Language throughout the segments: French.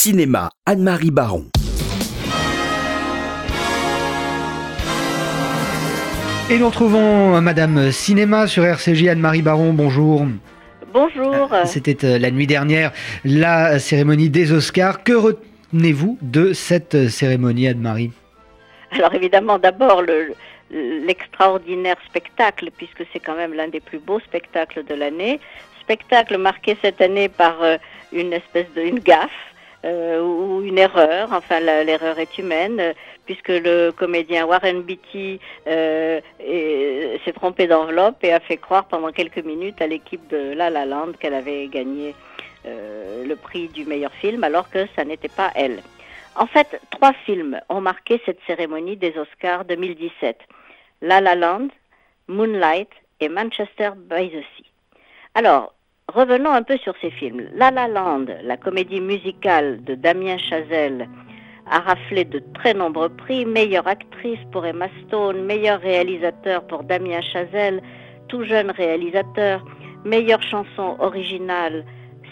Cinéma, Anne-Marie Baron. Et nous retrouvons Madame Cinéma sur RCJ, Anne-Marie Baron, bonjour. Bonjour. C'était euh, la nuit dernière la cérémonie des Oscars. Que retenez-vous de cette cérémonie, Anne-Marie? Alors évidemment, d'abord l'extraordinaire spectacle, puisque c'est quand même l'un des plus beaux spectacles de l'année. Spectacle marqué cette année par euh, une espèce de une gaffe euh, ou une erreur, enfin l'erreur est humaine, puisque le comédien Warren Beatty euh, s'est trompé d'enveloppe et a fait croire pendant quelques minutes à l'équipe de La La Land qu'elle avait gagné euh, le prix du meilleur film, alors que ça n'était pas elle. En fait, trois films ont marqué cette cérémonie des Oscars 2017. La La Land, Moonlight et Manchester by the Sea. Alors, Revenons un peu sur ces films. La La Land, la comédie musicale de Damien Chazelle, a raflé de très nombreux prix. Meilleure actrice pour Emma Stone, meilleur réalisateur pour Damien Chazelle, tout jeune réalisateur. Meilleure chanson originale,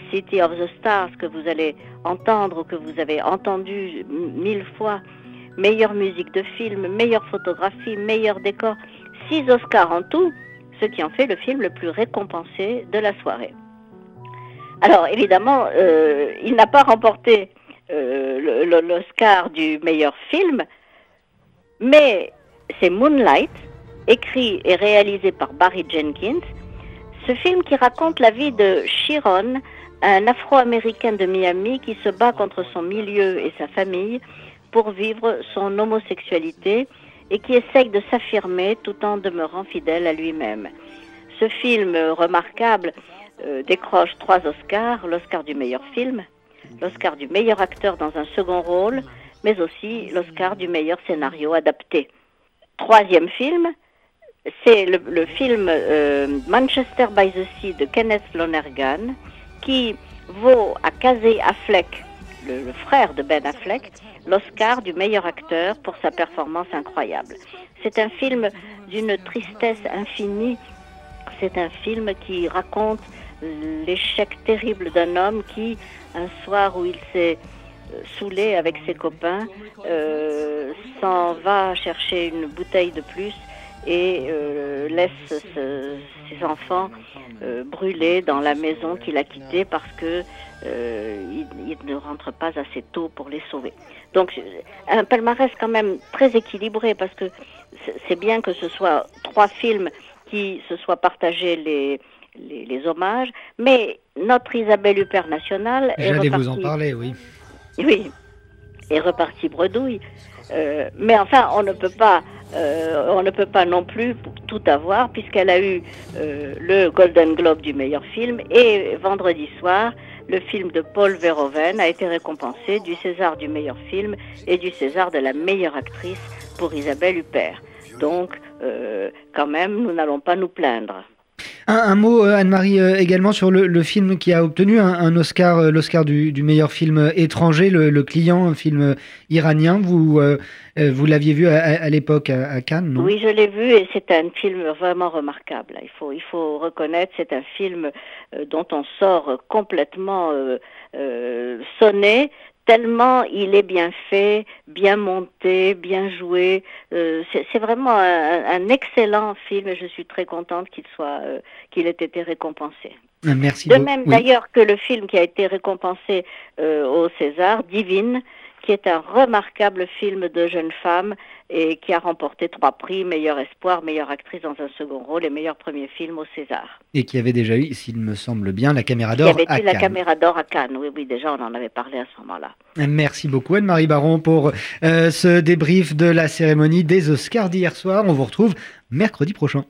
City of the Stars, que vous allez entendre ou que vous avez entendu mille fois. Meilleure musique de film, meilleure photographie, meilleur décor. Six Oscars en tout, ce qui en fait le film le plus récompensé de la soirée. Alors évidemment, euh, il n'a pas remporté euh, l'Oscar du meilleur film, mais c'est Moonlight, écrit et réalisé par Barry Jenkins, ce film qui raconte la vie de Chiron, un Afro-Américain de Miami qui se bat contre son milieu et sa famille pour vivre son homosexualité et qui essaye de s'affirmer tout en demeurant fidèle à lui-même. Ce film remarquable euh, décroche trois Oscars, l'Oscar du meilleur film, l'Oscar du meilleur acteur dans un second rôle, mais aussi l'Oscar du meilleur scénario adapté. Troisième film, c'est le, film euh, Manchester by the Sea de Kenneth Lonergan, qui vaut à Casey Affleck, le frère de Ben Affleck, l'Oscar du meilleur acteur pour sa performance incroyable. C'est un film d'une tristesse infinie. C'est un film qui raconte l'échec terrible d'un homme qui, un soir où il s'est euh, saoulé avec ses copains, euh, s'en va chercher une bouteille de plus et euh, laisse ses enfants brûler dans la maison qu'il a quittée parce que il, ne rentre pas assez tôt pour les sauver. Donc un palmarès quand même très équilibré parce que c'est bien que ce soit trois films qui se soient partagés les les, hommages, mais notre Isabelle Huppert nationale repartie... vous en parler, oui. Oui, est repartie bredouille. Euh, mais enfin, on ne peut pas, euh, on ne peut pas non plus tout avoir puisqu'elle a eu euh, le Golden Globe du meilleur film et vendredi soir, le film de Paul Verhoeven a été récompensé du César du meilleur film et du César de la meilleure actrice pour Isabelle Huppert. Donc, quand même, nous n'allons pas nous plaindre. Un, mot, euh, Anne-Marie, euh, également sur le, film qui a obtenu un, Oscar, euh, l'Oscar du, meilleur film étranger, le, client, un film iranien. Vous, l'aviez vu à, l'époque à, Cannes, non? Oui, je l'ai vu et c'est un film vraiment remarquable. Il faut reconnaître, c'est un film dont on sort complètement sonné tellement il est bien fait, bien monté, bien joué. Euh, c'est vraiment un, excellent film et je suis très contente qu'il soit, euh, qu'il ait été récompensé. Euh, merci. De même d'ailleurs que le film qui a été récompensé au César, Divine, qui est un remarquable film de jeune femme et qui a remporté trois prix, meilleur espoir, meilleure actrice dans un second rôle et meilleur premier film au César. Et qui avait déjà eu, s'il me semble bien, la caméra d'or à Cannes. avait eu la caméra d'or à Cannes, oui, oui, déjà on en avait parlé à ce moment-là. Merci beaucoup Anne-Marie Baron pour euh, ce débrief de la cérémonie des Oscars d'hier soir. On vous retrouve mercredi prochain.